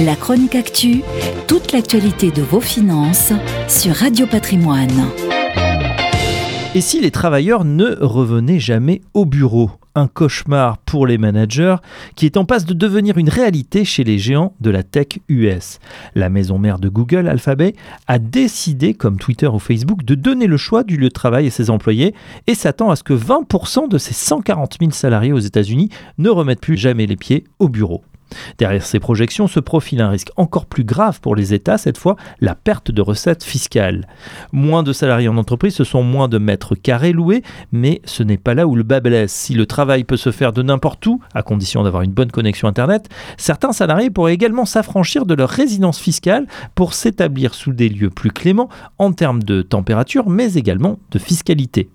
La chronique actu, toute l'actualité de vos finances sur Radio Patrimoine. Et si les travailleurs ne revenaient jamais au bureau? Un cauchemar pour les managers qui est en passe de devenir une réalité chez les géants de la tech US. La maison mère de Google, Alphabet, a décidé, comme Twitter ou Facebook, de donner le choix du lieu de travail à ses employés et s'attend à ce que 20% de ses 140 000 salariés aux États-Unis ne remettent plus jamais les pieds au bureau. Derrière ces projections se profile un risque encore plus grave pour les États, cette fois la perte de recettes fiscales. Moins de salariés en entreprise, ce sont moins de mètres carrés loués, mais ce n'est pas là où le bas blesse. Si le travail peut se faire de n'importe où, à condition d'avoir une bonne connexion Internet, certains salariés pourraient également s'affranchir de leur résidence fiscale pour s'établir sous des lieux plus cléments en termes de température, mais également de fiscalité.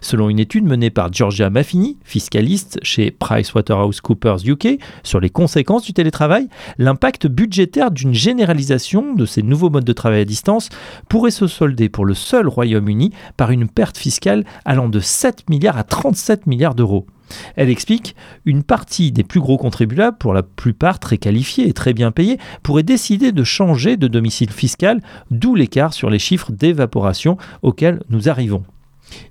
Selon une étude menée par Georgia Maffini, fiscaliste chez PricewaterhouseCoopers UK, sur les conséquences du télétravail, l'impact budgétaire d'une généralisation de ces nouveaux modes de travail à distance pourrait se solder pour le seul Royaume-Uni par une perte fiscale allant de 7 milliards à 37 milliards d'euros. Elle explique une partie des plus gros contribuables, pour la plupart très qualifiés et très bien payés, pourraient décider de changer de domicile fiscal, d'où l'écart sur les chiffres d'évaporation auxquels nous arrivons.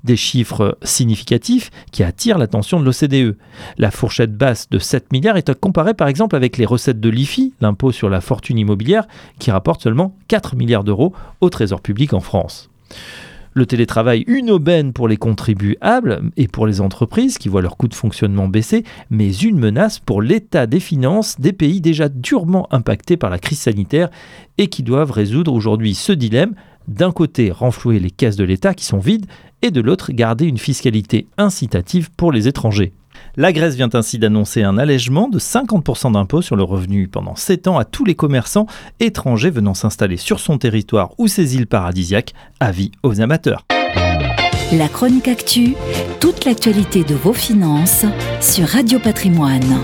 Des chiffres significatifs qui attirent l'attention de l'OCDE. La fourchette basse de 7 milliards est à comparer par exemple avec les recettes de l'IFI, l'impôt sur la fortune immobilière, qui rapporte seulement 4 milliards d'euros au Trésor public en France. Le télétravail, une aubaine pour les contribuables et pour les entreprises qui voient leur coût de fonctionnement baisser, mais une menace pour l'état des finances des pays déjà durement impactés par la crise sanitaire et qui doivent résoudre aujourd'hui ce dilemme d'un côté renflouer les caisses de l'État qui sont vides et de l'autre garder une fiscalité incitative pour les étrangers. La Grèce vient ainsi d'annoncer un allègement de 50% d'impôts sur le revenu pendant 7 ans à tous les commerçants étrangers venant s'installer sur son territoire ou ses îles paradisiaques, avis aux amateurs. La chronique actu, toute l'actualité de vos finances sur Radio Patrimoine.